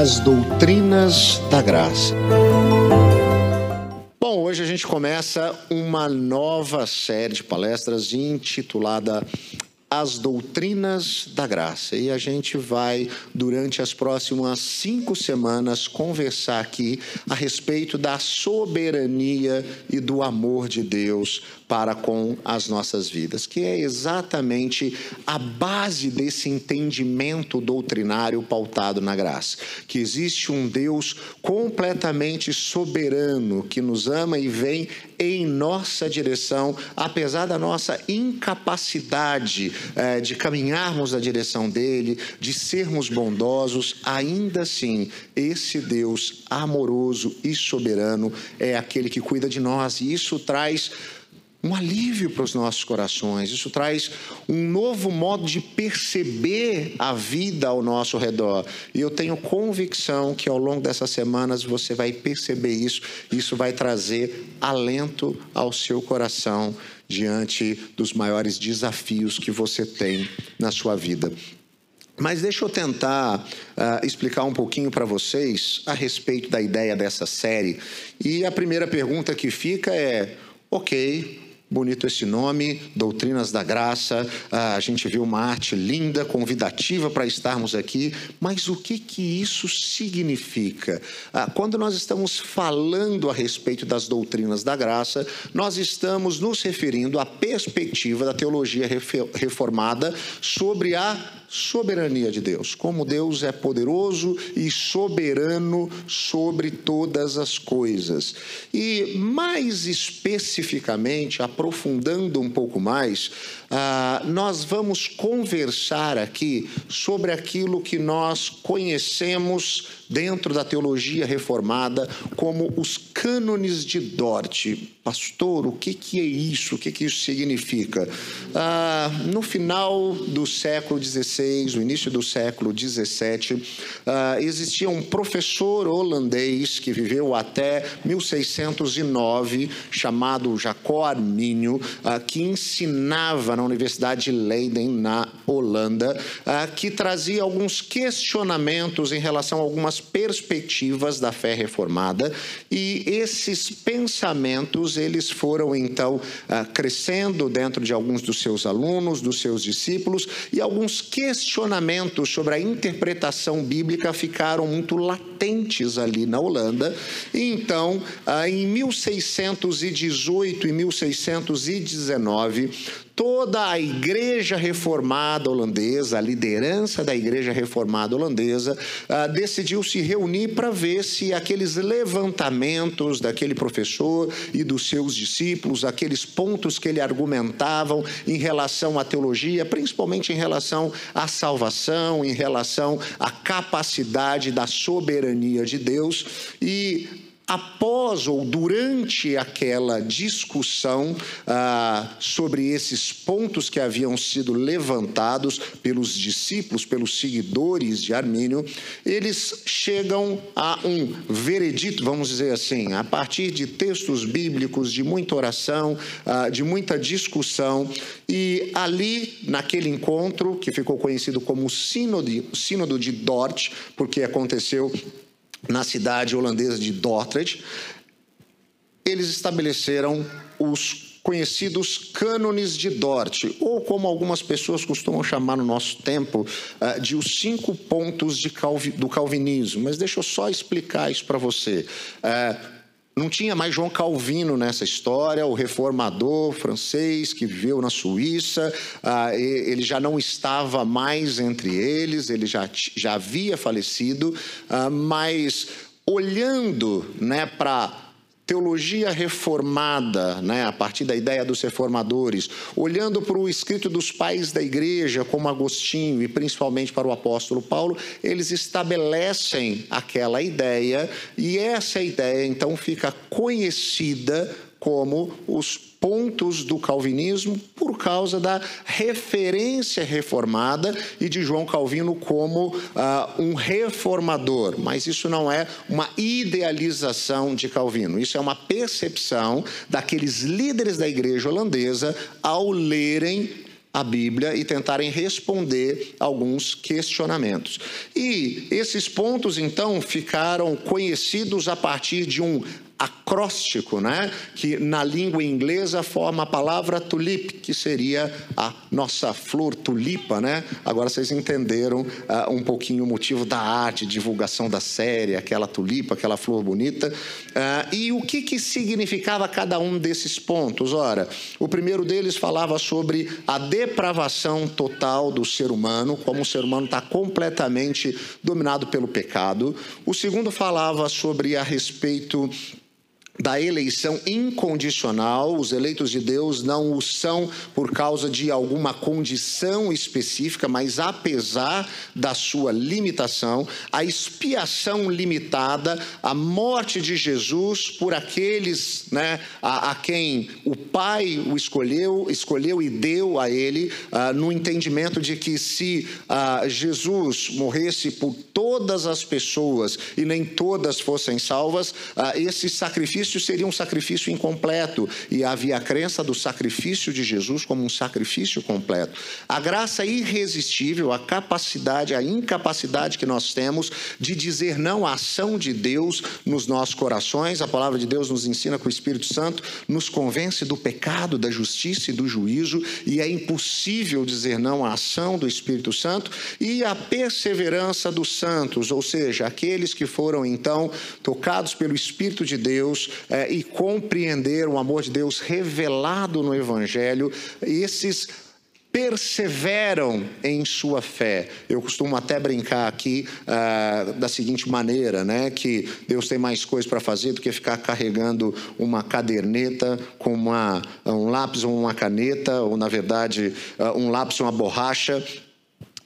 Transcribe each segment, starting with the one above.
As doutrinas da graça. Bom, hoje a gente começa uma nova série de palestras intitulada as doutrinas da graça. E a gente vai, durante as próximas cinco semanas, conversar aqui a respeito da soberania e do amor de Deus para com as nossas vidas, que é exatamente a base desse entendimento doutrinário pautado na graça. Que existe um Deus completamente soberano que nos ama e vem em nossa direção, apesar da nossa incapacidade é, de caminharmos na direção dele, de sermos bondosos, ainda assim, esse Deus amoroso e soberano é aquele que cuida de nós, e isso traz um alívio para os nossos corações. Isso traz um novo modo de perceber a vida ao nosso redor. E eu tenho convicção que ao longo dessas semanas você vai perceber isso. Isso vai trazer alento ao seu coração diante dos maiores desafios que você tem na sua vida. Mas deixa eu tentar uh, explicar um pouquinho para vocês a respeito da ideia dessa série. E a primeira pergunta que fica é: ok, Bonito esse nome, Doutrinas da Graça. Ah, a gente viu uma arte linda, convidativa para estarmos aqui, mas o que, que isso significa? Ah, quando nós estamos falando a respeito das doutrinas da graça, nós estamos nos referindo à perspectiva da teologia reformada sobre a soberania de Deus, como Deus é poderoso e soberano sobre todas as coisas. E mais especificamente, aprofundando um pouco mais, ah, nós vamos conversar aqui sobre aquilo que nós conhecemos dentro da teologia reformada como os cânones de Dort. Pastor, o que, que é isso? O que, que isso significa? Ah, no final do século XVI, no início do século XVII, ah, existia um professor holandês que viveu até 1609, chamado Jacó Arminio, ah, que ensinava na Universidade de Leiden, na Holanda, ah, que trazia alguns questionamentos em relação a algumas perspectivas da fé reformada e esses pensamentos eles foram então ah, crescendo dentro de alguns dos seus alunos, dos seus discípulos e alguns questionamentos sobre a interpretação bíblica ficaram muito latentes ali na Holanda. E então, ah, em 1618 e 1619, toda a igreja reformada holandesa, a liderança da igreja reformada holandesa, ah, decidiu se reunir para ver se aqueles levantamentos daquele professor e dos seus discípulos, aqueles pontos que ele argumentavam em relação à teologia, principalmente em relação à salvação, em relação à capacidade da soberania de Deus e após ou durante aquela discussão ah, sobre esses pontos que haviam sido levantados pelos discípulos, pelos seguidores de Armínio, eles chegam a um veredito, vamos dizer assim, a partir de textos bíblicos, de muita oração, ah, de muita discussão, e ali, naquele encontro, que ficou conhecido como Sínodo, Sínodo de Dort, porque aconteceu na cidade holandesa de Dordrecht, eles estabeleceram os conhecidos cânones de Dort, ou como algumas pessoas costumam chamar no nosso tempo, eh, de os cinco pontos Calvi, do calvinismo. Mas deixa eu só explicar isso para você. Não tinha mais João Calvino nessa história, o reformador francês que viveu na Suíça, ah, ele já não estava mais entre eles, ele já, já havia falecido, ah, mas olhando né, para teologia reformada, né, a partir da ideia dos reformadores, olhando para o escrito dos pais da igreja, como Agostinho e principalmente para o apóstolo Paulo, eles estabelecem aquela ideia e essa ideia então fica conhecida como os pontos do calvinismo por causa da referência reformada e de João Calvino como uh, um reformador. Mas isso não é uma idealização de Calvino, isso é uma percepção daqueles líderes da igreja holandesa ao lerem a Bíblia e tentarem responder alguns questionamentos. E esses pontos, então, ficaram conhecidos a partir de um acróstico, né? que na língua inglesa forma a palavra tulip, que seria a nossa flor tulipa. Né? Agora vocês entenderam uh, um pouquinho o motivo da arte, divulgação da série, aquela tulipa, aquela flor bonita. Uh, e o que, que significava cada um desses pontos? Ora, o primeiro deles falava sobre a depravação total do ser humano, como o ser humano está completamente dominado pelo pecado. O segundo falava sobre a respeito da eleição incondicional. Os eleitos de Deus não o são por causa de alguma condição específica, mas apesar da sua limitação, a expiação limitada, a morte de Jesus por aqueles né, a, a quem o Pai o escolheu, escolheu e deu a ele, uh, no entendimento de que se uh, Jesus morresse por todas as pessoas e nem todas fossem salvas, uh, esse sacrifício sacrifício seria um sacrifício incompleto e havia a crença do sacrifício de Jesus como um sacrifício completo. A graça irresistível, a capacidade, a incapacidade que nós temos de dizer não à ação de Deus nos nossos corações. A palavra de Deus nos ensina que o Espírito Santo nos convence do pecado, da justiça e do juízo, e é impossível dizer não à ação do Espírito Santo e a perseverança dos santos, ou seja, aqueles que foram então tocados pelo Espírito de Deus é, e compreender o amor de Deus revelado no Evangelho, esses perseveram em sua fé. Eu costumo até brincar aqui uh, da seguinte maneira, né, que Deus tem mais coisas para fazer do que ficar carregando uma caderneta com uma, um lápis ou uma caneta, ou na verdade uh, um lápis ou uma borracha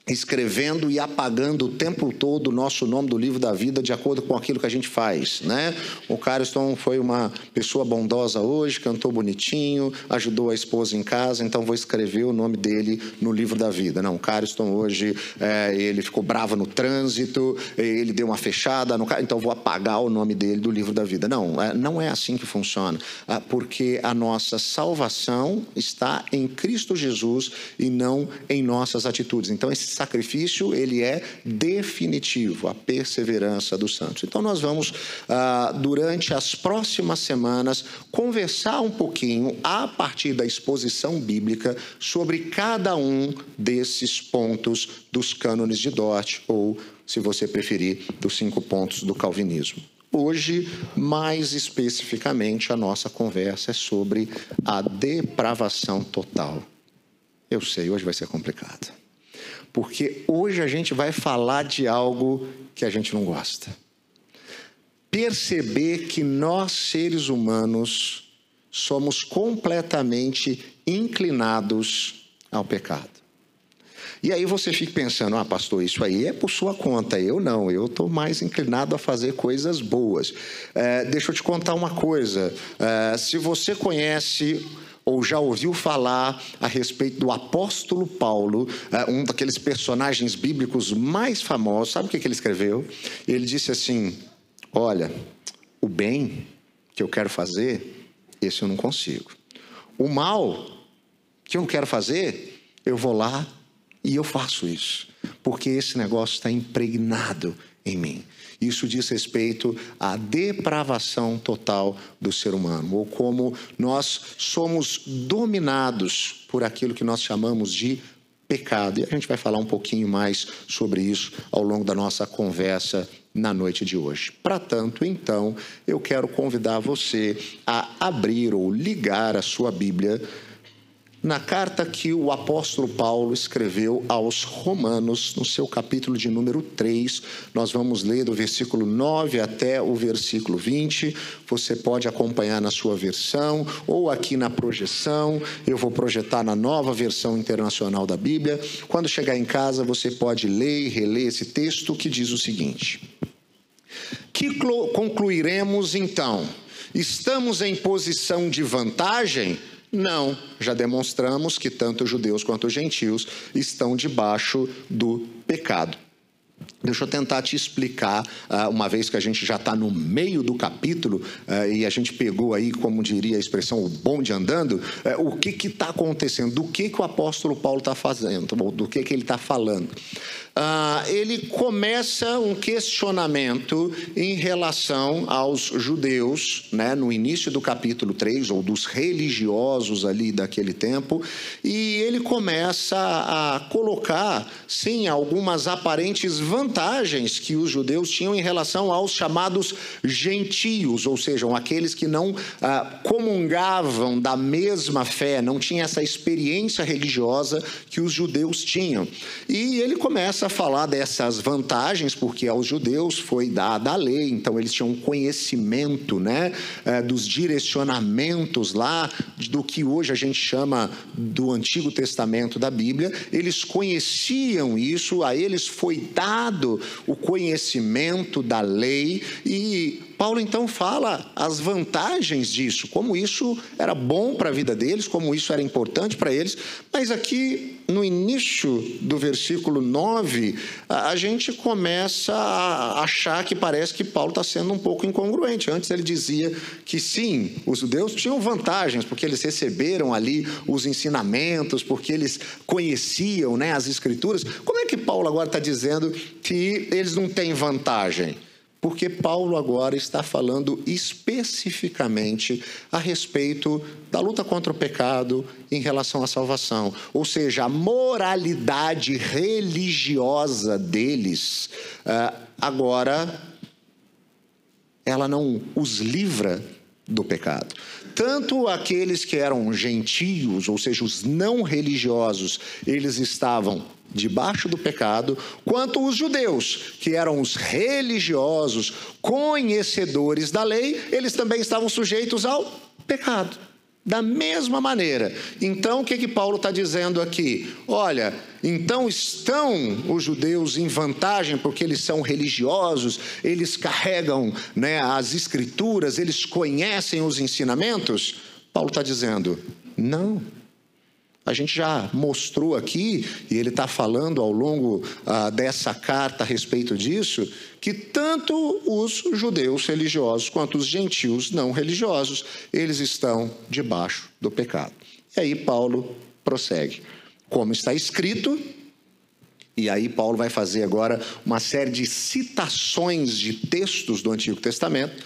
escrevendo e apagando o tempo todo o nosso nome do livro da vida de acordo com aquilo que a gente faz, né? O Cariston foi uma pessoa bondosa hoje, cantou bonitinho, ajudou a esposa em casa, então vou escrever o nome dele no livro da vida. Não, o Cariston hoje é, ele ficou bravo no trânsito, ele deu uma fechada no então vou apagar o nome dele do livro da vida. Não, é, não é assim que funciona, ah, porque a nossa salvação está em Cristo Jesus e não em nossas atitudes. Então esse sacrifício ele é definitivo, a perseverança dos santos. Então nós vamos ah, durante as próximas semanas conversar um pouquinho a partir da exposição bíblica sobre cada um desses pontos dos cânones de Dort ou, se você preferir, dos cinco pontos do calvinismo. Hoje, mais especificamente, a nossa conversa é sobre a depravação total. Eu sei, hoje vai ser complicado porque hoje a gente vai falar de algo que a gente não gosta. Perceber que nós, seres humanos, somos completamente inclinados ao pecado. E aí você fica pensando, ah, pastor, isso aí é por sua conta. Eu não, eu estou mais inclinado a fazer coisas boas. É, deixa eu te contar uma coisa. É, se você conhece ou já ouviu falar a respeito do apóstolo Paulo, é, um daqueles personagens bíblicos mais famosos. Sabe o que ele escreveu? Ele disse assim: Olha, o bem que eu quero fazer, esse eu não consigo. O mal que eu não quero fazer, eu vou lá e eu faço isso, porque esse negócio está impregnado em mim. Isso diz respeito à depravação total do ser humano, ou como nós somos dominados por aquilo que nós chamamos de pecado. E a gente vai falar um pouquinho mais sobre isso ao longo da nossa conversa na noite de hoje. Para tanto, então, eu quero convidar você a abrir ou ligar a sua Bíblia na carta que o apóstolo Paulo escreveu aos Romanos, no seu capítulo de número 3, nós vamos ler do versículo 9 até o versículo 20. Você pode acompanhar na sua versão ou aqui na projeção. Eu vou projetar na nova versão internacional da Bíblia. Quando chegar em casa, você pode ler e reler esse texto que diz o seguinte: Que concluiremos então? Estamos em posição de vantagem? Não, já demonstramos que tanto os judeus quanto os gentios estão debaixo do pecado. Deixa eu tentar te explicar, ah, uma vez que a gente já está no meio do capítulo ah, e a gente pegou aí, como diria a expressão, o bonde andando, eh, o que está acontecendo, do que, que o apóstolo Paulo está fazendo, do que, que ele está falando. Ah, ele começa um questionamento em relação aos judeus, né, no início do capítulo 3, ou dos religiosos ali daquele tempo, e ele começa a colocar, sim, algumas aparentes vantagens que os judeus tinham em relação aos chamados gentios, ou seja, aqueles que não ah, comungavam da mesma fé, não tinham essa experiência religiosa que os judeus tinham. E ele começa começa a falar dessas vantagens, porque aos judeus foi dada a lei, então eles tinham conhecimento né, eh, dos direcionamentos lá, do que hoje a gente chama do Antigo Testamento da Bíblia, eles conheciam isso, a eles foi dado o conhecimento da lei e Paulo então fala as vantagens disso, como isso era bom para a vida deles, como isso era importante para eles, mas aqui no início do versículo 9, a gente começa a achar que parece que Paulo está sendo um pouco incongruente. Antes ele dizia que sim, os judeus tinham vantagens, porque eles receberam ali os ensinamentos, porque eles conheciam né, as escrituras. Como é que Paulo agora está dizendo que eles não têm vantagem? Porque Paulo agora está falando especificamente a respeito da luta contra o pecado em relação à salvação. Ou seja, a moralidade religiosa deles, ah, agora, ela não os livra do pecado. Tanto aqueles que eram gentios, ou seja, os não religiosos, eles estavam debaixo do pecado, quanto os judeus, que eram os religiosos, conhecedores da lei, eles também estavam sujeitos ao pecado. Da mesma maneira. Então, o que, que Paulo está dizendo aqui? Olha, então estão os judeus em vantagem porque eles são religiosos, eles carregam né, as escrituras, eles conhecem os ensinamentos? Paulo está dizendo, não. A gente já mostrou aqui, e ele está falando ao longo ah, dessa carta a respeito disso, que tanto os judeus religiosos quanto os gentios não religiosos, eles estão debaixo do pecado. E aí Paulo prossegue. Como está escrito, e aí Paulo vai fazer agora uma série de citações de textos do Antigo Testamento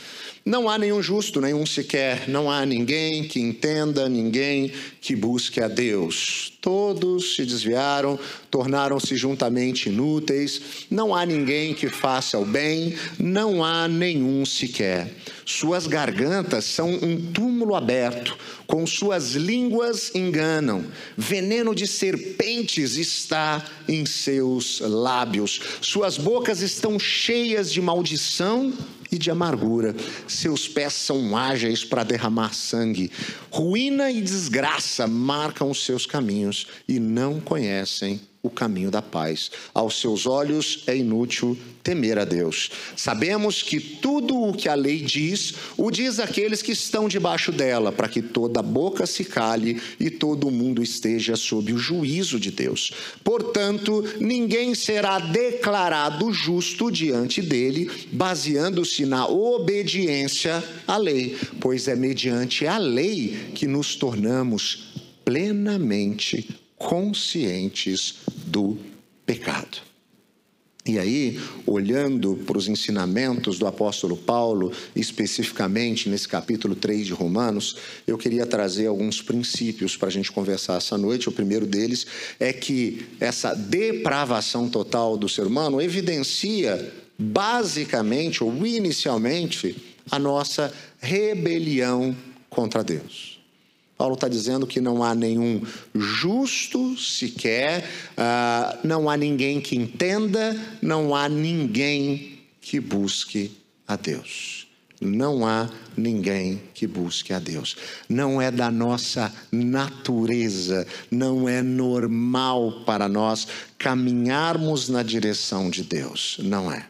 não há nenhum justo, nenhum sequer, não há ninguém que entenda, ninguém que busque a Deus. Todos se desviaram, tornaram-se juntamente inúteis, não há ninguém que faça o bem, não há nenhum sequer. Suas gargantas são um túmulo aberto, com suas línguas enganam, veneno de serpentes está em seus lábios, suas bocas estão cheias de maldição e de amargura. Seus pés são ágeis para derramar sangue. Ruína e desgraça marcam os seus caminhos e não conhecem o caminho da paz. Aos seus olhos é inútil temer a Deus. Sabemos que tudo o que a lei diz, o diz aqueles que estão debaixo dela, para que toda boca se cale e todo mundo esteja sob o juízo de Deus. Portanto, ninguém será declarado justo diante dele, baseando-se na obediência à lei, pois é mediante a lei que nos tornamos plenamente conscientes do pecado. E aí, olhando para os ensinamentos do apóstolo Paulo, especificamente nesse capítulo 3 de Romanos, eu queria trazer alguns princípios para a gente conversar essa noite. O primeiro deles é que essa depravação total do ser humano evidencia, basicamente ou inicialmente, a nossa rebelião contra Deus. Paulo está dizendo que não há nenhum justo sequer, uh, não há ninguém que entenda, não há ninguém que busque a Deus. Não há ninguém que busque a Deus. Não é da nossa natureza, não é normal para nós caminharmos na direção de Deus. Não é.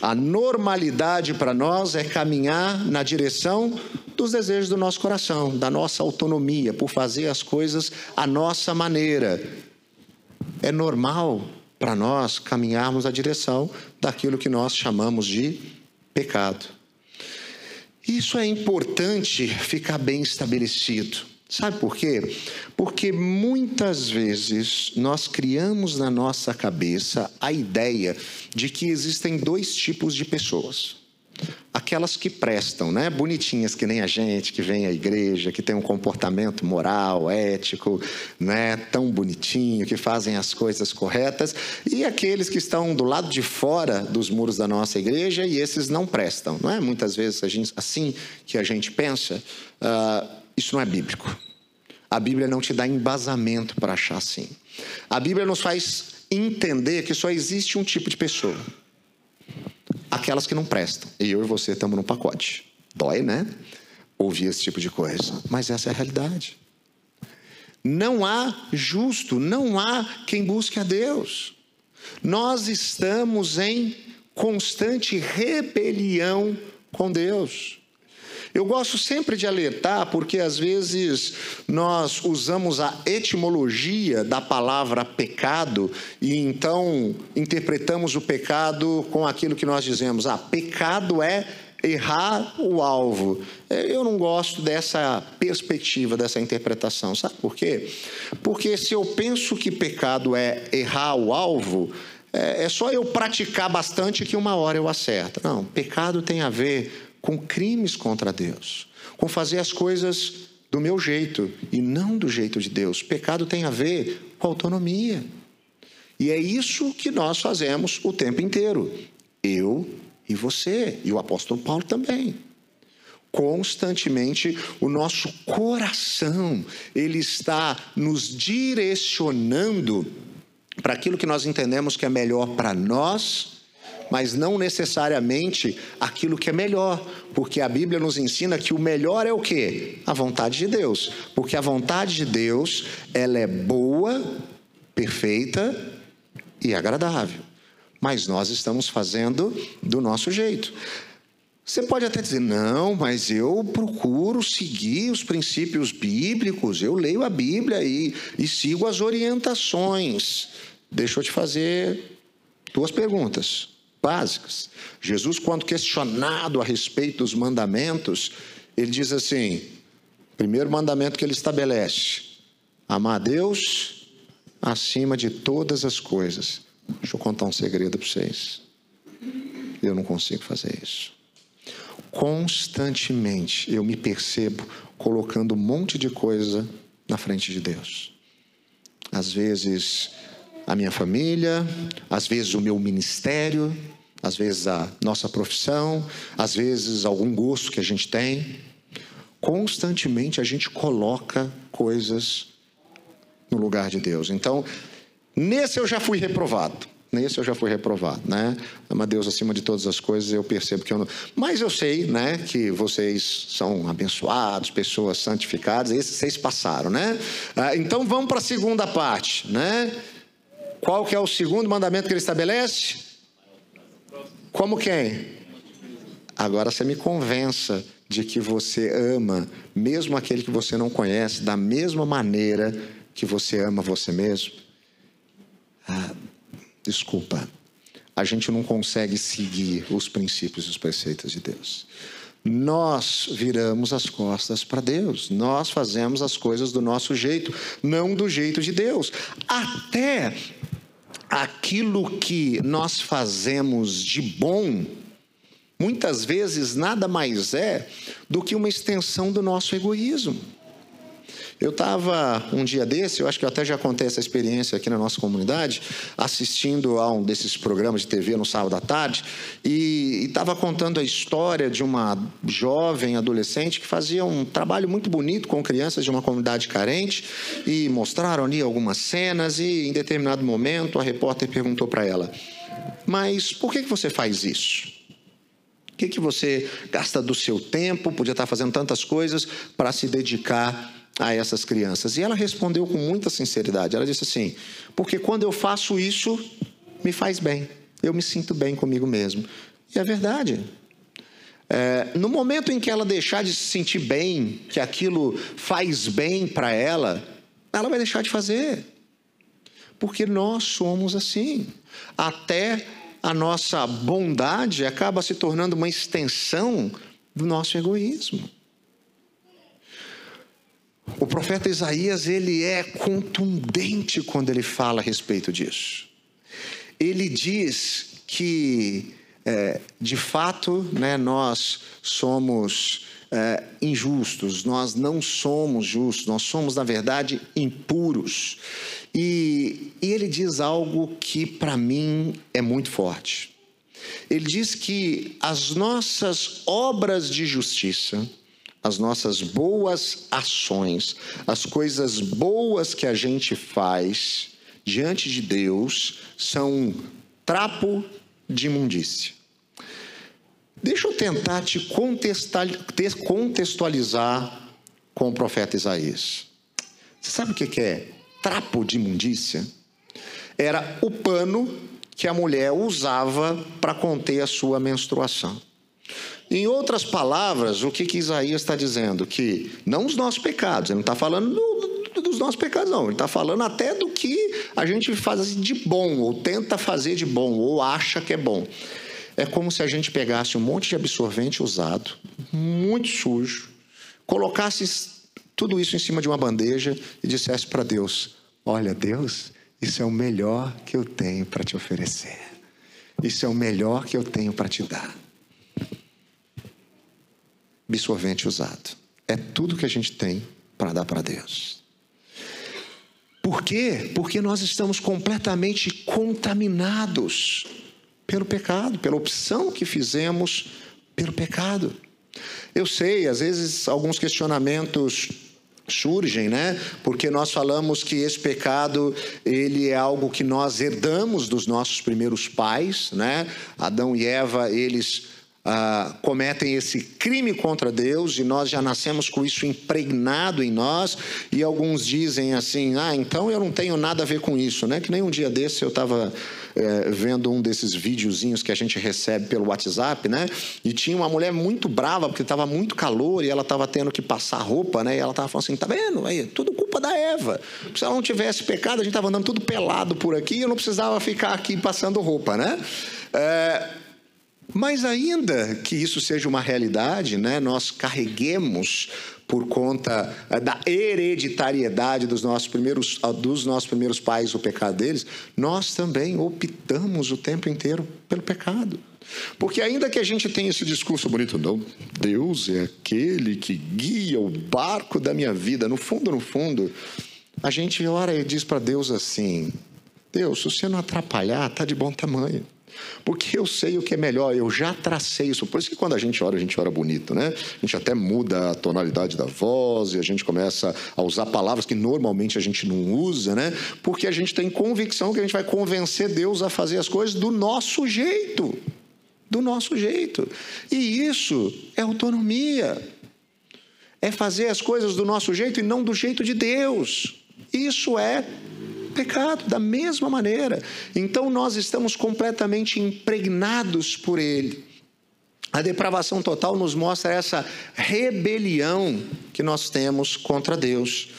A normalidade para nós é caminhar na direção dos desejos do nosso coração, da nossa autonomia, por fazer as coisas à nossa maneira. É normal para nós caminharmos a direção daquilo que nós chamamos de pecado. Isso é importante ficar bem estabelecido. Sabe por quê? Porque muitas vezes nós criamos na nossa cabeça a ideia de que existem dois tipos de pessoas aquelas que prestam, né? Bonitinhas que nem a gente, que vem à igreja, que tem um comportamento moral, ético, né? Tão bonitinho, que fazem as coisas corretas, e aqueles que estão do lado de fora dos muros da nossa igreja e esses não prestam, não é? Muitas vezes a gente, assim que a gente pensa, uh, isso não é bíblico. A Bíblia não te dá embasamento para achar assim. A Bíblia nos faz entender que só existe um tipo de pessoa aquelas que não prestam. E eu e você estamos no pacote. Dói, né? Ouvir esse tipo de coisa. Mas essa é a realidade. Não há justo, não há quem busque a Deus. Nós estamos em constante rebelião com Deus. Eu gosto sempre de alertar, porque às vezes nós usamos a etimologia da palavra pecado e então interpretamos o pecado com aquilo que nós dizemos: ah, pecado é errar o alvo. É, eu não gosto dessa perspectiva, dessa interpretação. Sabe por quê? Porque se eu penso que pecado é errar o alvo, é, é só eu praticar bastante que uma hora eu acerto. Não, pecado tem a ver com crimes contra Deus, com fazer as coisas do meu jeito e não do jeito de Deus. Pecado tem a ver com autonomia. E é isso que nós fazemos o tempo inteiro. Eu e você, e o apóstolo Paulo também. Constantemente o nosso coração, ele está nos direcionando para aquilo que nós entendemos que é melhor para nós mas não necessariamente aquilo que é melhor, porque a Bíblia nos ensina que o melhor é o quê? A vontade de Deus, porque a vontade de Deus, ela é boa, perfeita e agradável. Mas nós estamos fazendo do nosso jeito. Você pode até dizer, não, mas eu procuro seguir os princípios bíblicos, eu leio a Bíblia e, e sigo as orientações. Deixa eu te fazer duas perguntas básicas. Jesus, quando questionado a respeito dos mandamentos, ele diz assim: primeiro mandamento que ele estabelece: amar a Deus acima de todas as coisas. Deixa eu contar um segredo para vocês. Eu não consigo fazer isso. Constantemente eu me percebo colocando um monte de coisa na frente de Deus. Às vezes a minha família, às vezes o meu ministério, às vezes a nossa profissão, às vezes algum gosto que a gente tem. Constantemente a gente coloca coisas no lugar de Deus. Então, nesse eu já fui reprovado. Nesse eu já fui reprovado, né? Ama Deus acima de todas as coisas, eu percebo que eu não. Mas eu sei, né, que vocês são abençoados, pessoas santificadas, esses vocês passaram, né? Ah, então vamos para a segunda parte, né? Qual que é o segundo mandamento que ele estabelece? Como quem? Agora você me convença de que você ama, mesmo aquele que você não conhece, da mesma maneira que você ama você mesmo. Ah, desculpa, a gente não consegue seguir os princípios e os preceitos de Deus. Nós viramos as costas para Deus, nós fazemos as coisas do nosso jeito, não do jeito de Deus. Até aquilo que nós fazemos de bom, muitas vezes nada mais é do que uma extensão do nosso egoísmo. Eu estava um dia desse, eu acho que eu até já contei essa experiência aqui na nossa comunidade, assistindo a um desses programas de TV no sábado à tarde, e estava contando a história de uma jovem adolescente que fazia um trabalho muito bonito com crianças de uma comunidade carente, e mostraram ali algumas cenas, e em determinado momento a repórter perguntou para ela: Mas por que, que você faz isso? O que, que você gasta do seu tempo, podia estar fazendo tantas coisas, para se dedicar a essas crianças? E ela respondeu com muita sinceridade. Ela disse assim: Porque quando eu faço isso, me faz bem. Eu me sinto bem comigo mesmo. E é verdade. É, no momento em que ela deixar de se sentir bem, que aquilo faz bem para ela, ela vai deixar de fazer. porque nós somos assim. Até a nossa bondade acaba se tornando uma extensão do nosso egoísmo. O profeta Isaías, ele é contundente quando ele fala a respeito disso. Ele diz que, é, de fato, né, nós somos é, injustos, nós não somos justos, nós somos, na verdade, impuros. E, e ele diz algo que, para mim, é muito forte. Ele diz que as nossas obras de justiça, as nossas boas ações, as coisas boas que a gente faz diante de Deus são trapo de imundícia. Deixa eu tentar te contextualizar com o profeta Isaías. Você sabe o que é trapo de imundícia? Era o pano que a mulher usava para conter a sua menstruação. Em outras palavras, o que, que Isaías está dizendo? Que não os nossos pecados, ele não está falando do, dos nossos pecados, não. Ele está falando até do que a gente faz de bom, ou tenta fazer de bom, ou acha que é bom. É como se a gente pegasse um monte de absorvente usado, muito sujo, colocasse tudo isso em cima de uma bandeja e dissesse para Deus: Olha, Deus, isso é o melhor que eu tenho para te oferecer. Isso é o melhor que eu tenho para te dar absorvente usado. É tudo que a gente tem para dar para Deus. Por quê? Porque nós estamos completamente contaminados pelo pecado, pela opção que fizemos pelo pecado. Eu sei, às vezes alguns questionamentos surgem, né? Porque nós falamos que esse pecado, ele é algo que nós herdamos dos nossos primeiros pais, né? Adão e Eva, eles ah, cometem esse crime contra Deus e nós já nascemos com isso impregnado em nós. E alguns dizem assim: ah, então eu não tenho nada a ver com isso, né? Que nem um dia desse eu estava é, vendo um desses videozinhos que a gente recebe pelo WhatsApp, né? E tinha uma mulher muito brava porque estava muito calor e ela estava tendo que passar roupa, né? E ela estava falando assim: tá vendo? Aí, tudo culpa da Eva. Se ela não tivesse pecado, a gente estava andando tudo pelado por aqui e eu não precisava ficar aqui passando roupa, né? É, mas ainda que isso seja uma realidade, né, nós carreguemos por conta eh, da hereditariedade dos nossos primeiros, ah, dos nossos primeiros pais o pecado deles, nós também optamos o tempo inteiro pelo pecado. Porque ainda que a gente tenha esse discurso bonito, não, Deus é aquele que guia o barco da minha vida, no fundo, no fundo, a gente ora e diz para Deus assim: Deus, se você não atrapalhar, tá de bom tamanho. Porque eu sei o que é melhor, eu já tracei isso. Por isso que quando a gente ora, a gente ora bonito, né? A gente até muda a tonalidade da voz e a gente começa a usar palavras que normalmente a gente não usa, né? Porque a gente tem convicção que a gente vai convencer Deus a fazer as coisas do nosso jeito. Do nosso jeito. E isso é autonomia. É fazer as coisas do nosso jeito e não do jeito de Deus. Isso é pecado, da mesma maneira. Então nós estamos completamente impregnados por ele. A depravação total nos mostra essa rebelião que nós temos contra Deus.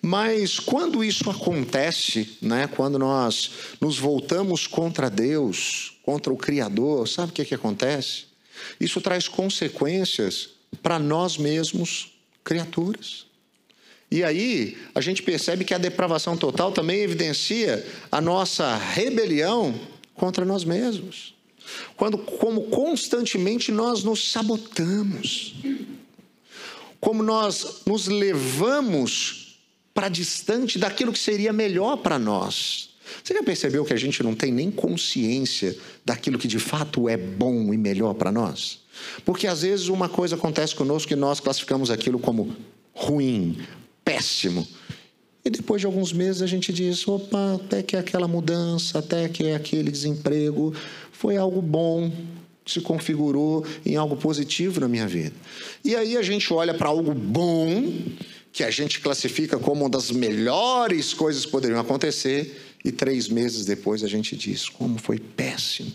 Mas quando isso acontece, né, quando nós nos voltamos contra Deus, contra o Criador, sabe o que, que acontece? Isso traz consequências para nós mesmos, criaturas. E aí a gente percebe que a depravação total também evidencia a nossa rebelião contra nós mesmos. Quando, como constantemente nós nos sabotamos, como nós nos levamos para distante daquilo que seria melhor para nós. Você já percebeu que a gente não tem nem consciência daquilo que de fato é bom e melhor para nós? Porque às vezes uma coisa acontece conosco que nós classificamos aquilo como ruim, péssimo. E depois de alguns meses a gente diz: opa, até que aquela mudança, até que aquele desemprego foi algo bom, se configurou em algo positivo na minha vida. E aí a gente olha para algo bom, que a gente classifica como uma das melhores coisas que poderiam acontecer, e três meses depois a gente diz: como foi péssimo.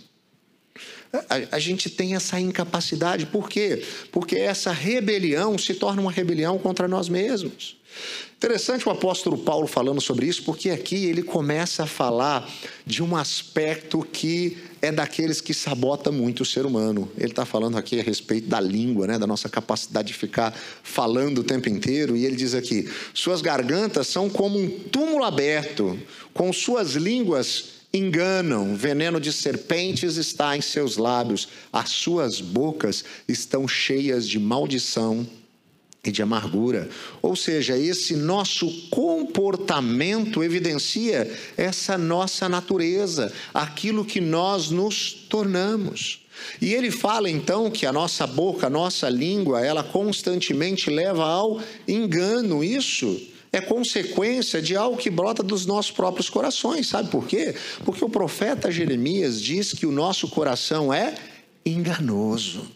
A, a, gente tem essa incapacidade. Por quê? Porque essa rebelião se torna uma rebelião contra nós mesmos. Interessante o apóstolo Paulo falando sobre isso, porque aqui ele começa a falar de um aspecto que é daqueles que sabota muito o ser humano. Ele está falando aqui a respeito da língua, né, da nossa capacidade de ficar falando o tempo inteiro. E ele diz aqui: suas gargantas são como um túmulo aberto, com suas línguas enganam, veneno de serpentes está em seus lábios, as suas bocas estão cheias de maldição e de amargura. Ou seja, esse nosso comportamento evidencia essa nossa natureza, aquilo que nós nos tornamos. E ele fala então que a nossa boca, a nossa língua, ela constantemente leva ao engano. Isso é consequência de algo que brota dos nossos próprios corações. Sabe por quê? Porque o profeta Jeremias diz que o nosso coração é enganoso.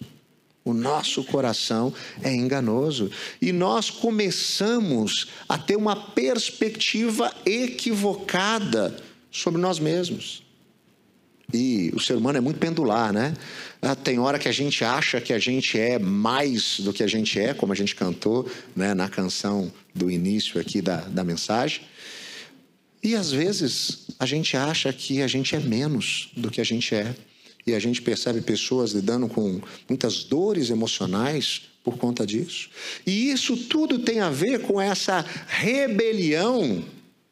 O nosso coração é enganoso e nós começamos a ter uma perspectiva equivocada sobre nós mesmos. E o ser humano é muito pendular, né? Ah, tem hora que a gente acha que a gente é mais do que a gente é, como a gente cantou né, na canção do início aqui da, da mensagem. E às vezes a gente acha que a gente é menos do que a gente é e a gente percebe pessoas lidando com muitas dores emocionais por conta disso. E isso tudo tem a ver com essa rebelião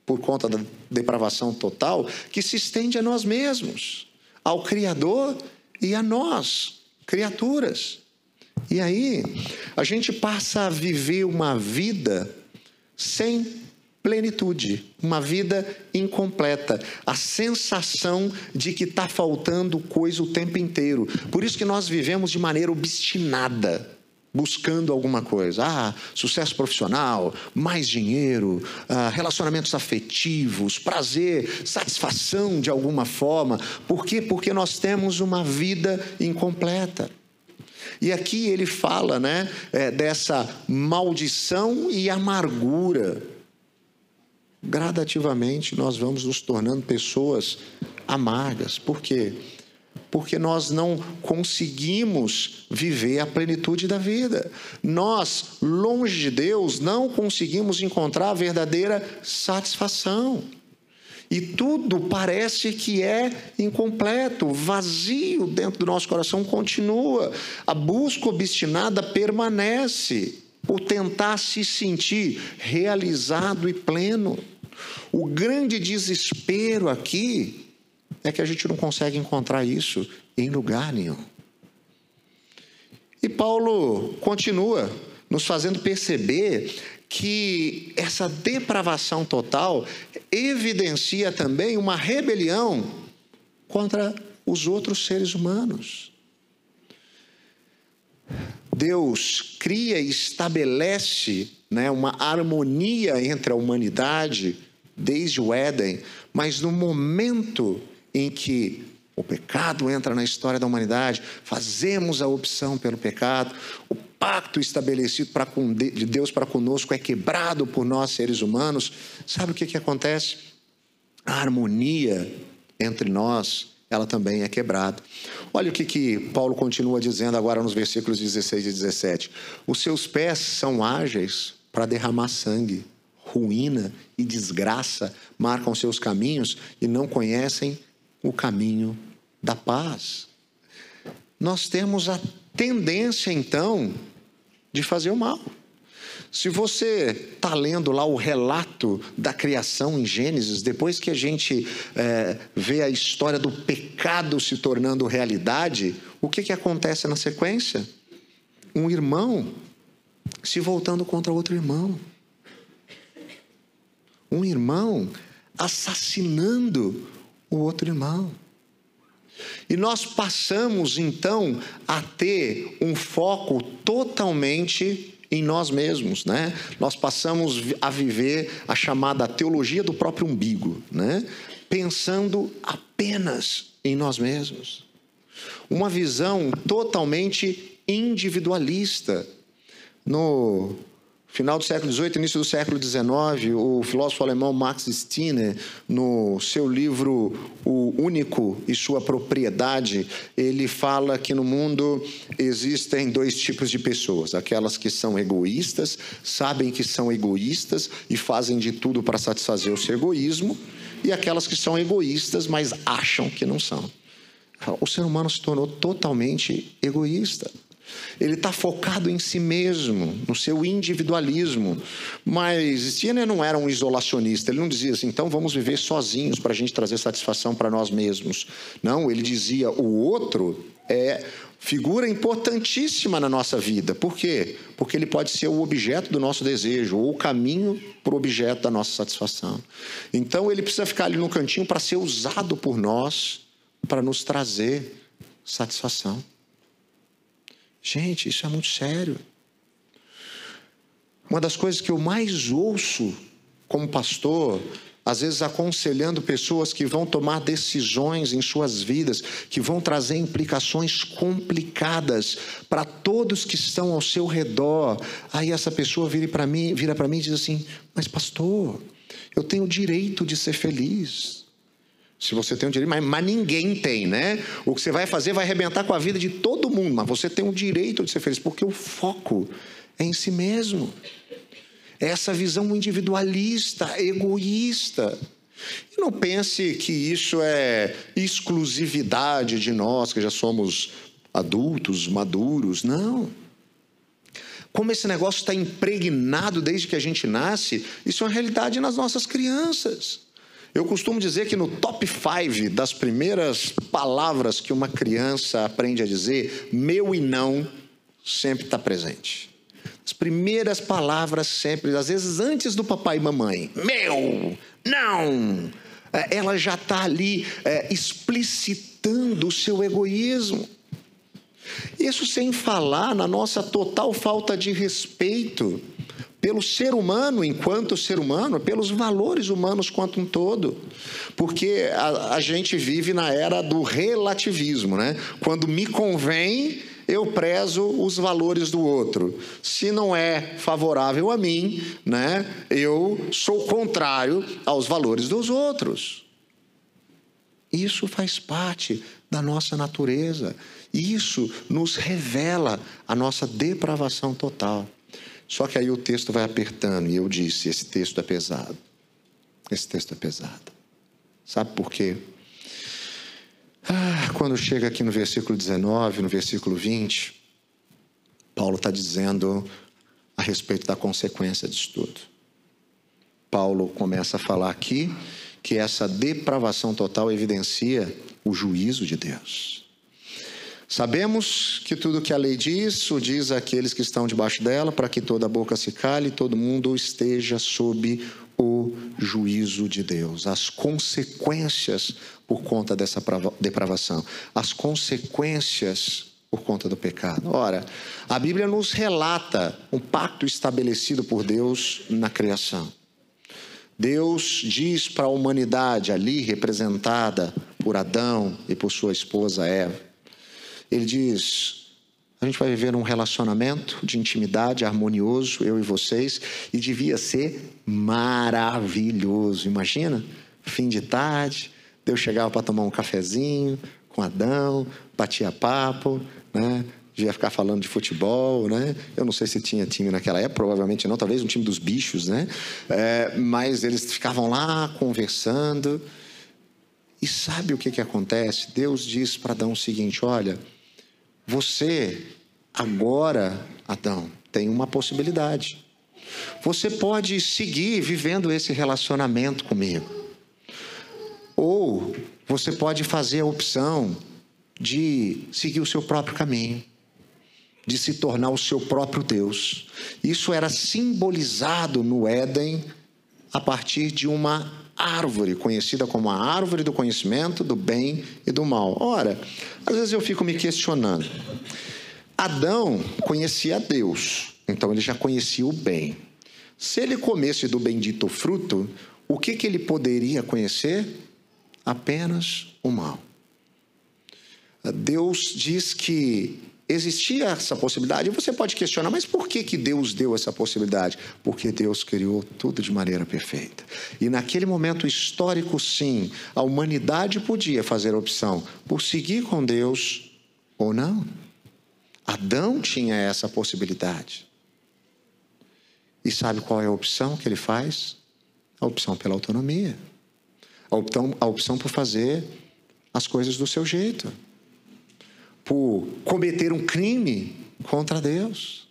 por conta da depravação total que se estende a nós mesmos, ao Criador e a nós, criaturas. E aí, a gente passa a viver uma vida sem plenitude, uma vida incompleta, a sensação de que está faltando coisa o tempo inteiro. Por isso que nós vivemos de maneira obstinada, buscando alguma coisa. Ah, sucesso profissional, mais dinheiro, ah, relacionamentos afetivos, prazer, satisfação de alguma forma. Por quê? Porque nós temos uma vida incompleta. E aqui ele fala né, é, dessa maldição e amargura gradativamente nós vamos nos tornando pessoas amargas. Por quê? Porque nós não conseguimos viver a plenitude da vida. Nós, longe de Deus, não conseguimos encontrar a verdadeira satisfação. E tudo parece que é incompleto, vazio dentro do nosso coração continua. A busca obstinada permanece por tentar se sentir realizado e pleno. O grande desespero aqui é que a gente não consegue encontrar isso em lugar nenhum. E Paulo continua nos fazendo perceber que essa depravação total evidencia também uma rebelião contra os outros seres humanos. Deus cria e estabelece né, uma harmonia entre a humanidade desde o Éden, mas no momento em que o pecado entra na história da humanidade, fazemos a opção pelo pecado, o pacto estabelecido de Deus para conosco é quebrado por nós seres humanos. Sabe o que, que acontece? A harmonia entre nós, ela também é quebrada. Olha o que, que Paulo continua dizendo agora nos versículos 16 e 17. Os seus pés são ágeis para derramar sangue ruína e desgraça marcam seus caminhos e não conhecem o caminho da paz. Nós temos a tendência, então, de fazer o mal. Se você está lendo lá o relato da criação em Gênesis, depois que a gente é, vê a história do pecado se tornando realidade, o que, que acontece na sequência? Um irmão se voltando contra outro irmão um irmão assassinando o outro irmão. E nós passamos então a ter um foco totalmente em nós mesmos, né? Nós passamos a viver a chamada teologia do próprio umbigo, né? Pensando apenas em nós mesmos. Uma visão totalmente individualista. No Final do século XVIII, início do século XIX, o filósofo alemão Max Stirner, no seu livro O Único e Sua Propriedade, ele fala que no mundo existem dois tipos de pessoas: aquelas que são egoístas, sabem que são egoístas e fazem de tudo para satisfazer o seu egoísmo, e aquelas que são egoístas, mas acham que não são. O ser humano se tornou totalmente egoísta. Ele está focado em si mesmo, no seu individualismo. Mas Stirner não era um isolacionista. Ele não dizia assim, então vamos viver sozinhos para a gente trazer satisfação para nós mesmos. Não, ele dizia, o outro é figura importantíssima na nossa vida. Por quê? Porque ele pode ser o objeto do nosso desejo ou o caminho para o objeto da nossa satisfação. Então ele precisa ficar ali no cantinho para ser usado por nós para nos trazer satisfação. Gente, isso é muito sério. Uma das coisas que eu mais ouço como pastor, às vezes aconselhando pessoas que vão tomar decisões em suas vidas, que vão trazer implicações complicadas para todos que estão ao seu redor. Aí essa pessoa vira para mim, vira para mim e diz assim: "Mas pastor, eu tenho o direito de ser feliz. Se você tem um direito, mas, mas, ninguém tem, né? O que você vai fazer vai arrebentar com a vida de todo mundo, mas você tem o direito de ser feliz, porque o foco é em si mesmo. É essa visão individualista, egoísta. E não pense que isso é exclusividade de nós, que já somos adultos, maduros. Não. Como esse negócio está impregnado desde que a gente nasce, isso é uma realidade nas nossas crianças. Eu costumo dizer que no top 5 das primeiras palavras que uma criança aprende a dizer, meu e não sempre está presente. As primeiras palavras sempre, às vezes antes do papai e mamãe. Meu, não. É, ela já está ali é, explicitando o seu egoísmo. Isso sem falar na nossa total falta de respeito pelo ser humano enquanto ser humano, pelos valores humanos quanto um todo. Porque a, a gente vive na era do relativismo, né? Quando me convém, eu prezo os valores do outro. Se não é favorável a mim, né, eu sou contrário aos valores dos outros. Isso faz parte da nossa natureza. Isso nos revela a nossa depravação total. Só que aí o texto vai apertando e eu disse: esse texto é pesado. Esse texto é pesado. Sabe por quê? Ah, quando chega aqui no versículo 19, no versículo 20, Paulo está dizendo a respeito da consequência disso tudo. Paulo começa a falar aqui que essa depravação total evidencia o juízo de Deus. Sabemos que tudo que a lei diz, o diz àqueles que estão debaixo dela, para que toda boca se cale e todo mundo esteja sob o juízo de Deus. As consequências por conta dessa depravação, as consequências por conta do pecado. Ora, a Bíblia nos relata um pacto estabelecido por Deus na criação. Deus diz para a humanidade ali representada por Adão e por sua esposa Eva, ele diz: a gente vai viver um relacionamento de intimidade harmonioso, eu e vocês, e devia ser maravilhoso. Imagina, fim de tarde, Deus chegava para tomar um cafezinho com Adão, batia papo, né? devia ficar falando de futebol, né? Eu não sei se tinha time naquela época, provavelmente não, talvez um time dos bichos, né? É, mas eles ficavam lá conversando. E sabe o que, que acontece? Deus diz para Adão o seguinte: olha, você, agora, Adão, tem uma possibilidade. Você pode seguir vivendo esse relacionamento comigo. Ou você pode fazer a opção de seguir o seu próprio caminho, de se tornar o seu próprio Deus. Isso era simbolizado no Éden a partir de uma árvore, conhecida como a árvore do conhecimento do bem e do mal. Ora, às vezes eu fico me questionando. Adão conhecia Deus, então ele já conhecia o bem. Se ele comesse do bendito fruto, o que, que ele poderia conhecer? Apenas o mal. Deus diz que existia essa possibilidade. E você pode questionar, mas por que, que Deus deu essa possibilidade? Porque Deus criou tudo de maneira perfeita. E naquele momento histórico, sim, a humanidade podia fazer a opção por seguir com Deus ou não. Adão tinha essa possibilidade. E sabe qual é a opção que ele faz? A opção pela autonomia. A opção, a opção por fazer as coisas do seu jeito por cometer um crime contra Deus.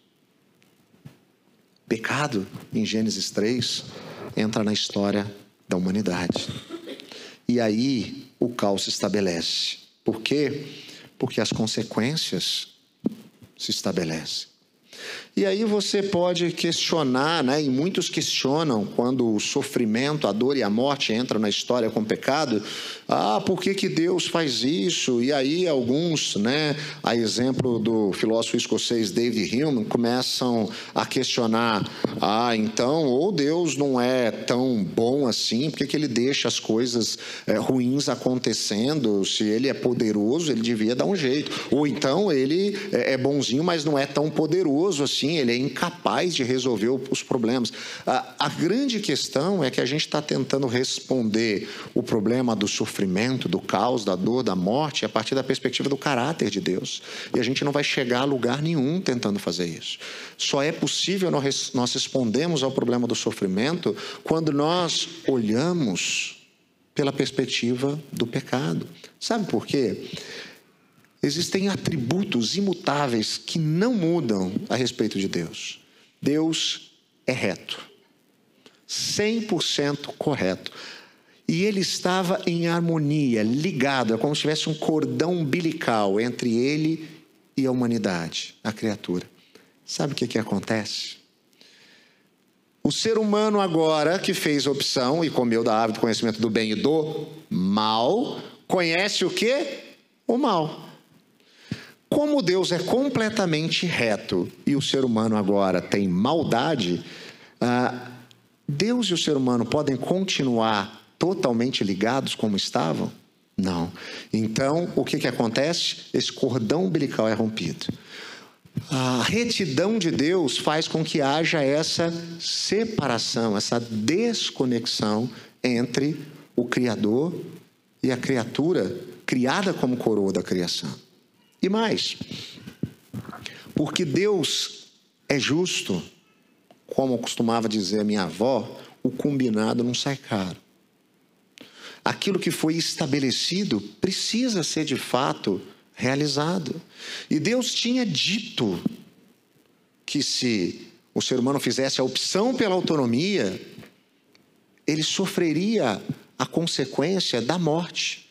Pecado, em Gênesis 3, entra na história da humanidade. E aí o caos se estabelece. Por quê? Porque as consequências se estabelecem. E aí você pode questionar, né? e muitos questionam quando o sofrimento, a dor e a morte entram na história com o pecado, ah, por que, que Deus faz isso? E aí alguns, né, a exemplo do filósofo escocês David Hume, começam a questionar, ah, então, ou Deus não é tão bom assim, por que, que ele deixa as coisas é, ruins acontecendo? Se ele é poderoso, ele devia dar um jeito. Ou então ele é, é bonzinho, mas não é tão poderoso assim assim, ele é incapaz de resolver os problemas. A, a grande questão é que a gente está tentando responder o problema do sofrimento, do caos, da dor, da morte, a partir da perspectiva do caráter de Deus. E a gente não vai chegar a lugar nenhum tentando fazer isso. Só é possível nós respondemos ao problema do sofrimento quando nós olhamos pela perspectiva do pecado. Sabe por quê? Existem atributos imutáveis que não mudam a respeito de Deus. Deus é reto, 100% correto. E ele estava em harmonia, ligado, é como se tivesse um cordão umbilical entre ele e a humanidade, a criatura. Sabe o que, que acontece? O ser humano agora que fez opção e comeu da árvore do conhecimento do bem e do mal, conhece o que? O mal. Como Deus é completamente reto e o ser humano agora tem maldade, ah, Deus e o ser humano podem continuar totalmente ligados como estavam? Não. Então, o que, que acontece? Esse cordão umbilical é rompido. A retidão de Deus faz com que haja essa separação, essa desconexão entre o Criador e a criatura criada como coroa da criação. E mais, porque Deus é justo, como costumava dizer a minha avó, o combinado não sai caro. Aquilo que foi estabelecido precisa ser de fato realizado. E Deus tinha dito que se o ser humano fizesse a opção pela autonomia, ele sofreria a consequência da morte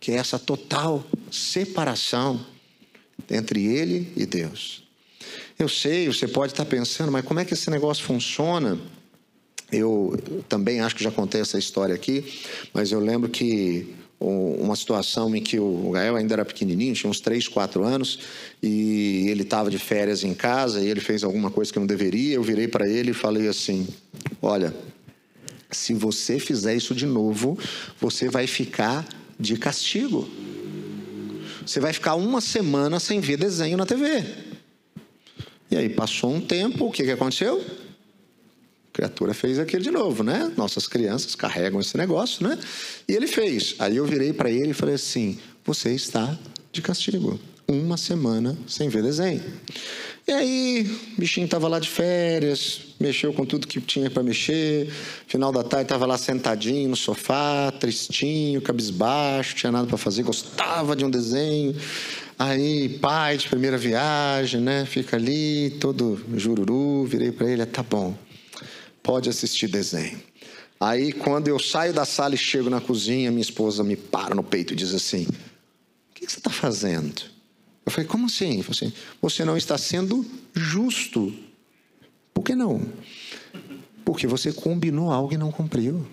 que é essa total separação entre ele e Deus. Eu sei, você pode estar pensando, mas como é que esse negócio funciona? Eu também acho que já contei essa história aqui, mas eu lembro que uma situação em que o Gael ainda era pequenininho, tinha uns 3, 4 anos, e ele estava de férias em casa e ele fez alguma coisa que não deveria. Eu virei para ele e falei assim: Olha, se você fizer isso de novo, você vai ficar de castigo. Você vai ficar uma semana sem ver desenho na TV. E aí passou um tempo, o que, que aconteceu? Criatura fez aquilo de novo, né? Nossas crianças carregam esse negócio, né? E ele fez. Aí eu virei para ele e falei assim: Você está de castigo. Uma semana sem ver desenho. E aí, o bichinho estava lá de férias, mexeu com tudo que tinha para mexer. Final da tarde estava lá sentadinho no sofá, tristinho, cabisbaixo, tinha nada para fazer, gostava de um desenho. Aí, pai de primeira viagem, né? Fica ali, todo jururu. Virei para ele: tá bom, pode assistir desenho. Aí, quando eu saio da sala e chego na cozinha, minha esposa me para no peito e diz assim: O que você está fazendo? Eu falei, como assim? Ele falou assim, você não está sendo justo. Por que não? Porque você combinou algo e não cumpriu.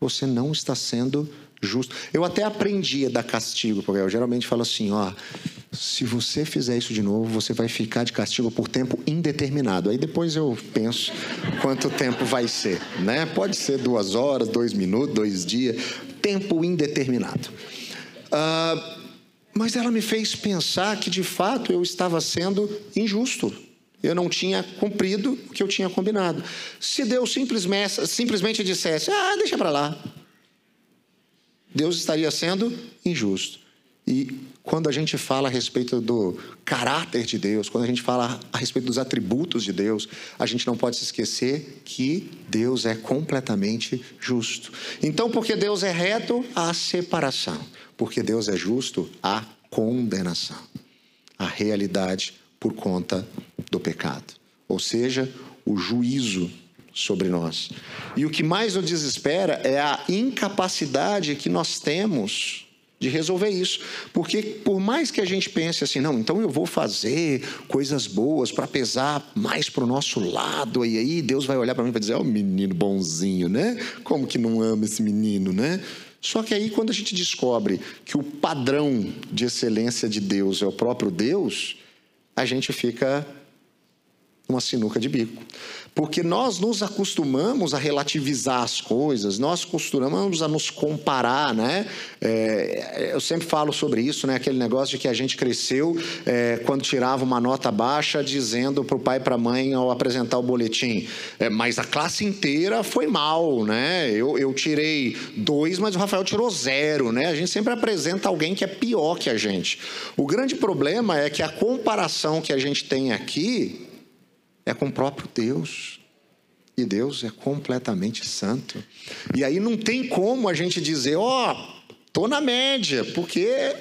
Você não está sendo justo. Eu até aprendi a dar castigo, porque eu geralmente falo assim, ó, se você fizer isso de novo, você vai ficar de castigo por tempo indeterminado. Aí depois eu penso quanto tempo vai ser, né? Pode ser duas horas, dois minutos, dois dias, tempo indeterminado. Uh, Mas ela me fez pensar que de fato eu estava sendo injusto. Eu não tinha cumprido o que eu tinha combinado. Se Deus simplesmente, simplesmente dissesse, ah, deixa para lá, Deus estaria sendo injusto. E quando a gente fala a respeito do caráter de Deus, quando a gente fala a respeito dos atributos de Deus, a gente não pode se esquecer que Deus é completamente justo. Então, porque Deus é reto, há separação. Porque Deus é justo, há condenação. A realidade por conta do pecado. Ou seja, o juízo sobre nós. E o que mais nos desespera é a incapacidade que nós temos de resolver isso. Porque por mais que a gente pense assim, não, então eu vou fazer coisas boas para pesar mais para o nosso lado, e aí Deus vai olhar para mim e vai dizer, ó, oh, menino bonzinho, né? Como que não ama esse menino, né? Só que aí, quando a gente descobre que o padrão de excelência de Deus é o próprio Deus, a gente fica uma sinuca de bico. Porque nós nos acostumamos a relativizar as coisas, nós costumamos a nos comparar, né? É, eu sempre falo sobre isso, né? Aquele negócio de que a gente cresceu é, quando tirava uma nota baixa, dizendo para o pai e para a mãe ao apresentar o boletim, é, mas a classe inteira foi mal, né? Eu, eu tirei dois, mas o Rafael tirou zero, né? A gente sempre apresenta alguém que é pior que a gente. O grande problema é que a comparação que a gente tem aqui é com o próprio Deus. E Deus é completamente santo. E aí não tem como a gente dizer, ó, oh, tô na média, porque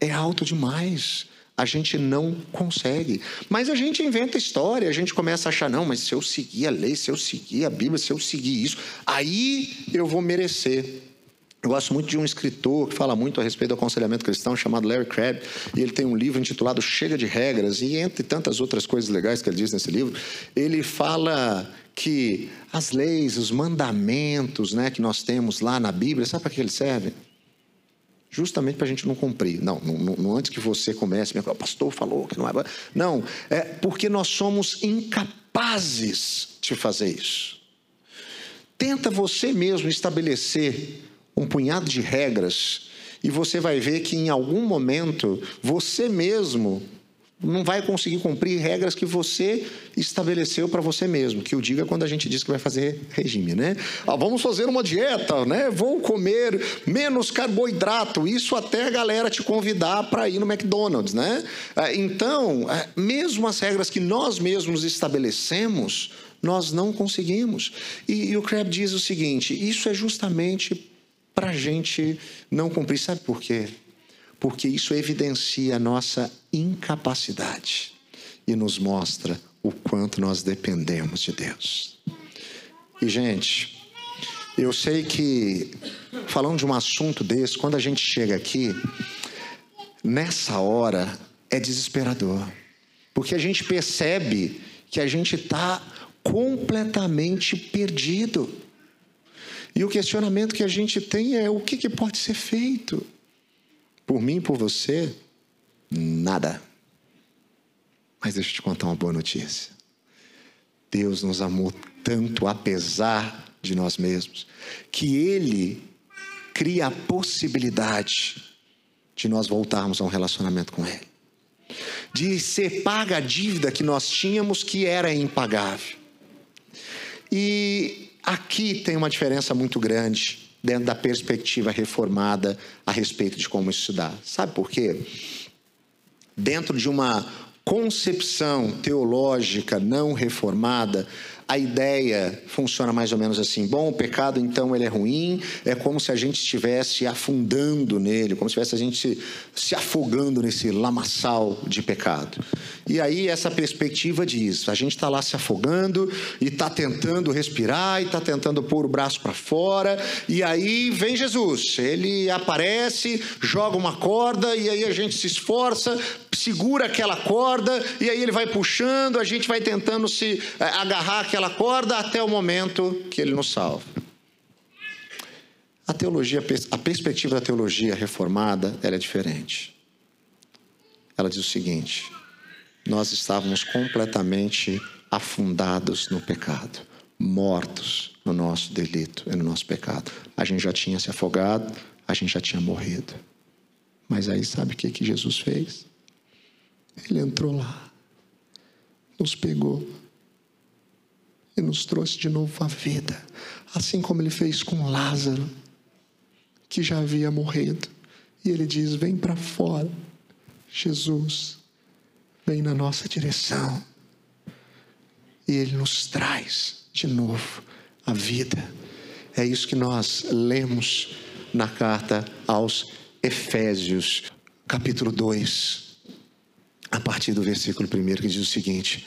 é alto demais. A gente não consegue. Mas a gente inventa história, a gente começa a achar, não, mas se eu seguir a lei, se eu seguir a Bíblia, se eu seguir isso, aí eu vou merecer. Eu gosto muito de um escritor que fala muito a respeito do aconselhamento cristão, chamado Larry Crabb, e ele tem um livro intitulado Chega de Regras, e entre tantas outras coisas legais que ele diz nesse livro, ele fala que as leis, os mandamentos né, que nós temos lá na Bíblia, sabe para que eles servem? Justamente para a gente não cumprir. Não, não, não, antes que você comece, o pastor falou que não é. Não, é porque nós somos incapazes de fazer isso. Tenta você mesmo estabelecer um punhado de regras e você vai ver que em algum momento você mesmo não vai conseguir cumprir regras que você estabeleceu para você mesmo. Que eu diga quando a gente diz que vai fazer regime, né? Ah, vamos fazer uma dieta, né? Vou comer menos carboidrato. Isso até a galera te convidar para ir no McDonald's, né? Ah, então, ah, mesmo as regras que nós mesmos estabelecemos, nós não conseguimos. E, e o Crab diz o seguinte: isso é justamente para a gente não cumprir. Sabe por quê? Porque isso evidencia a nossa incapacidade e nos mostra o quanto nós dependemos de Deus. E, gente, eu sei que, falando de um assunto desse, quando a gente chega aqui, nessa hora é desesperador, porque a gente percebe que a gente está completamente perdido. E o questionamento que a gente tem é: o que, que pode ser feito? Por mim, por você? Nada. Mas deixa eu te contar uma boa notícia. Deus nos amou tanto, apesar de nós mesmos, que Ele cria a possibilidade de nós voltarmos a um relacionamento com Ele. De ser paga a dívida que nós tínhamos, que era impagável. E Aqui tem uma diferença muito grande dentro da perspectiva reformada a respeito de como estudar. Sabe por quê? Dentro de uma concepção teológica não reformada, a ideia funciona mais ou menos assim: bom, o pecado então ele é ruim, é como se a gente estivesse afundando nele, como se tivesse a gente se, se afogando nesse lamaçal de pecado. E aí essa perspectiva diz: a gente está lá se afogando e está tentando respirar e está tentando pôr o braço para fora, e aí vem Jesus, ele aparece, joga uma corda e aí a gente se esforça, segura aquela corda e aí ele vai puxando, a gente vai tentando se eh, agarrar aquela corda até o momento que ele nos salva. A teologia, a perspectiva da teologia reformada, ela é diferente. Ela diz o seguinte: nós estávamos completamente afundados no pecado, mortos no nosso delito e no nosso pecado. A gente já tinha se afogado, a gente já tinha morrido. Mas aí sabe o que, que Jesus fez? Ele entrou lá, nos pegou e nos trouxe de novo a vida, assim como ele fez com Lázaro, que já havia morrido. E ele diz: Vem para fora, Jesus, vem na nossa direção. E ele nos traz de novo a vida. É isso que nós lemos na carta aos Efésios, capítulo 2, a partir do versículo 1, que diz o seguinte: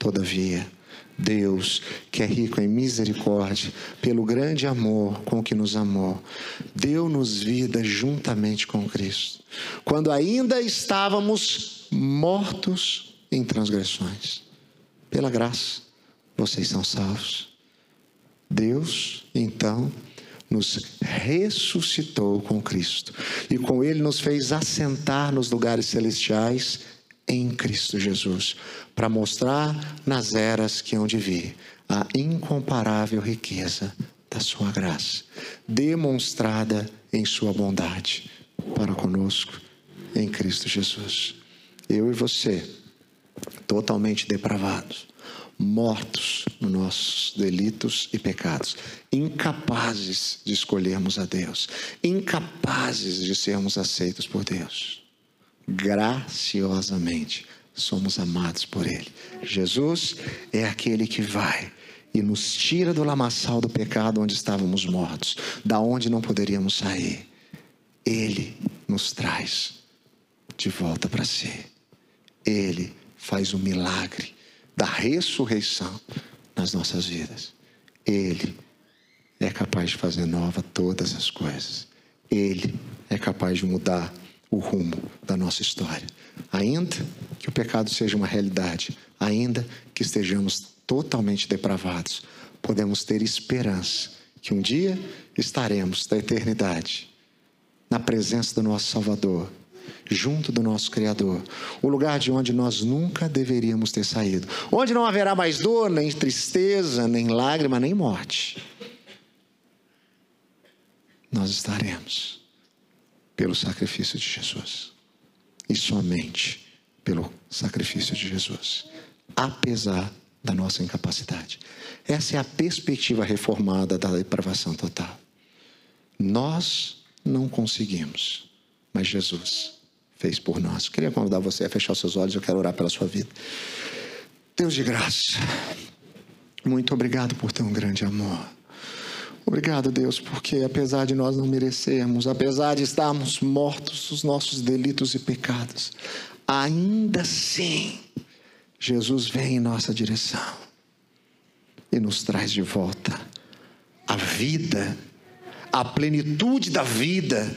Todavia, Deus, que é rico em misericórdia, pelo grande amor com que nos amou, deu-nos vida juntamente com Cristo, quando ainda estávamos mortos em transgressões. Pela graça, vocês são salvos. Deus, então, nos ressuscitou com Cristo e com Ele nos fez assentar nos lugares celestiais em Cristo Jesus, para mostrar nas eras que hão de vir a incomparável riqueza da Sua graça, demonstrada em Sua bondade para conosco em Cristo Jesus. Eu e você, totalmente depravados, mortos nos nossos delitos e pecados, incapazes de escolhermos a Deus, incapazes de sermos aceitos por Deus. Graciosamente somos amados por Ele. Jesus é aquele que vai e nos tira do lamaçal do pecado onde estávamos mortos, da onde não poderíamos sair. Ele nos traz de volta para si. Ele faz o milagre da ressurreição nas nossas vidas. Ele é capaz de fazer nova todas as coisas. Ele é capaz de mudar o rumo da nossa história. Ainda que o pecado seja uma realidade, ainda que estejamos totalmente depravados, podemos ter esperança que um dia estaremos da eternidade na presença do nosso Salvador junto do nosso Criador, o lugar de onde nós nunca deveríamos ter saído, onde não haverá mais dor, nem tristeza, nem lágrima, nem morte. Nós estaremos pelo sacrifício de Jesus e somente pelo sacrifício de Jesus, apesar da nossa incapacidade. Essa é a perspectiva reformada da depravação total. Nós não conseguimos, mas Jesus fez por nós. Queria convidar você a fechar seus olhos, eu quero orar pela sua vida. Deus de graça, muito obrigado por tão grande amor. Obrigado, Deus, porque apesar de nós não merecermos, apesar de estarmos mortos dos nossos delitos e pecados, ainda assim, Jesus vem em nossa direção e nos traz de volta a vida, a plenitude da vida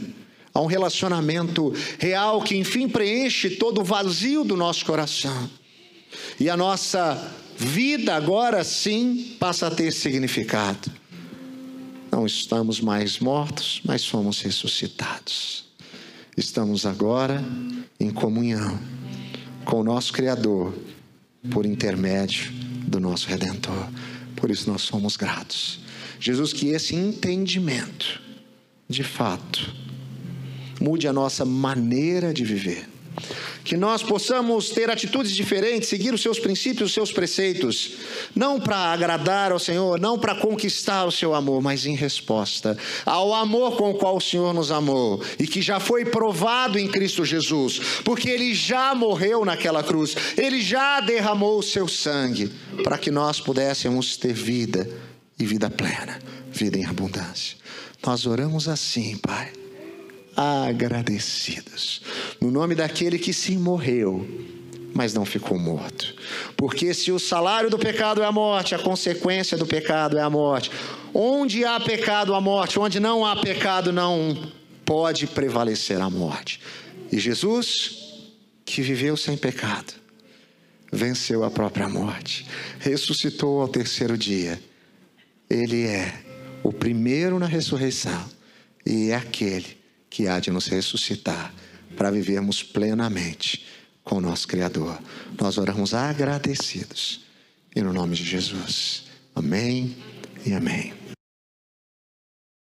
a um relacionamento real que, enfim, preenche todo o vazio do nosso coração. E a nossa vida agora sim passa a ter significado. Não estamos mais mortos, mas somos ressuscitados. Estamos agora em comunhão com o nosso Criador por intermédio do nosso Redentor. Por isso nós somos gratos. Jesus, que esse entendimento, de fato, mude a nossa maneira de viver. Que nós possamos ter atitudes diferentes, seguir os seus princípios, os seus preceitos, não para agradar ao Senhor, não para conquistar o seu amor, mas em resposta ao amor com o qual o Senhor nos amou e que já foi provado em Cristo Jesus, porque ele já morreu naquela cruz, ele já derramou o seu sangue para que nós pudéssemos ter vida e vida plena, vida em abundância. Nós oramos assim, Pai agradecidos. No nome daquele que sim morreu, mas não ficou morto. Porque se o salário do pecado é a morte, a consequência do pecado é a morte. Onde há pecado, a morte. Onde não há pecado, não pode prevalecer a morte. E Jesus, que viveu sem pecado, venceu a própria morte, ressuscitou ao terceiro dia. Ele é o primeiro na ressurreição e é aquele que há de nos ressuscitar para vivermos plenamente com o nosso Criador. Nós oramos agradecidos. E no nome de Jesus. Amém e amém.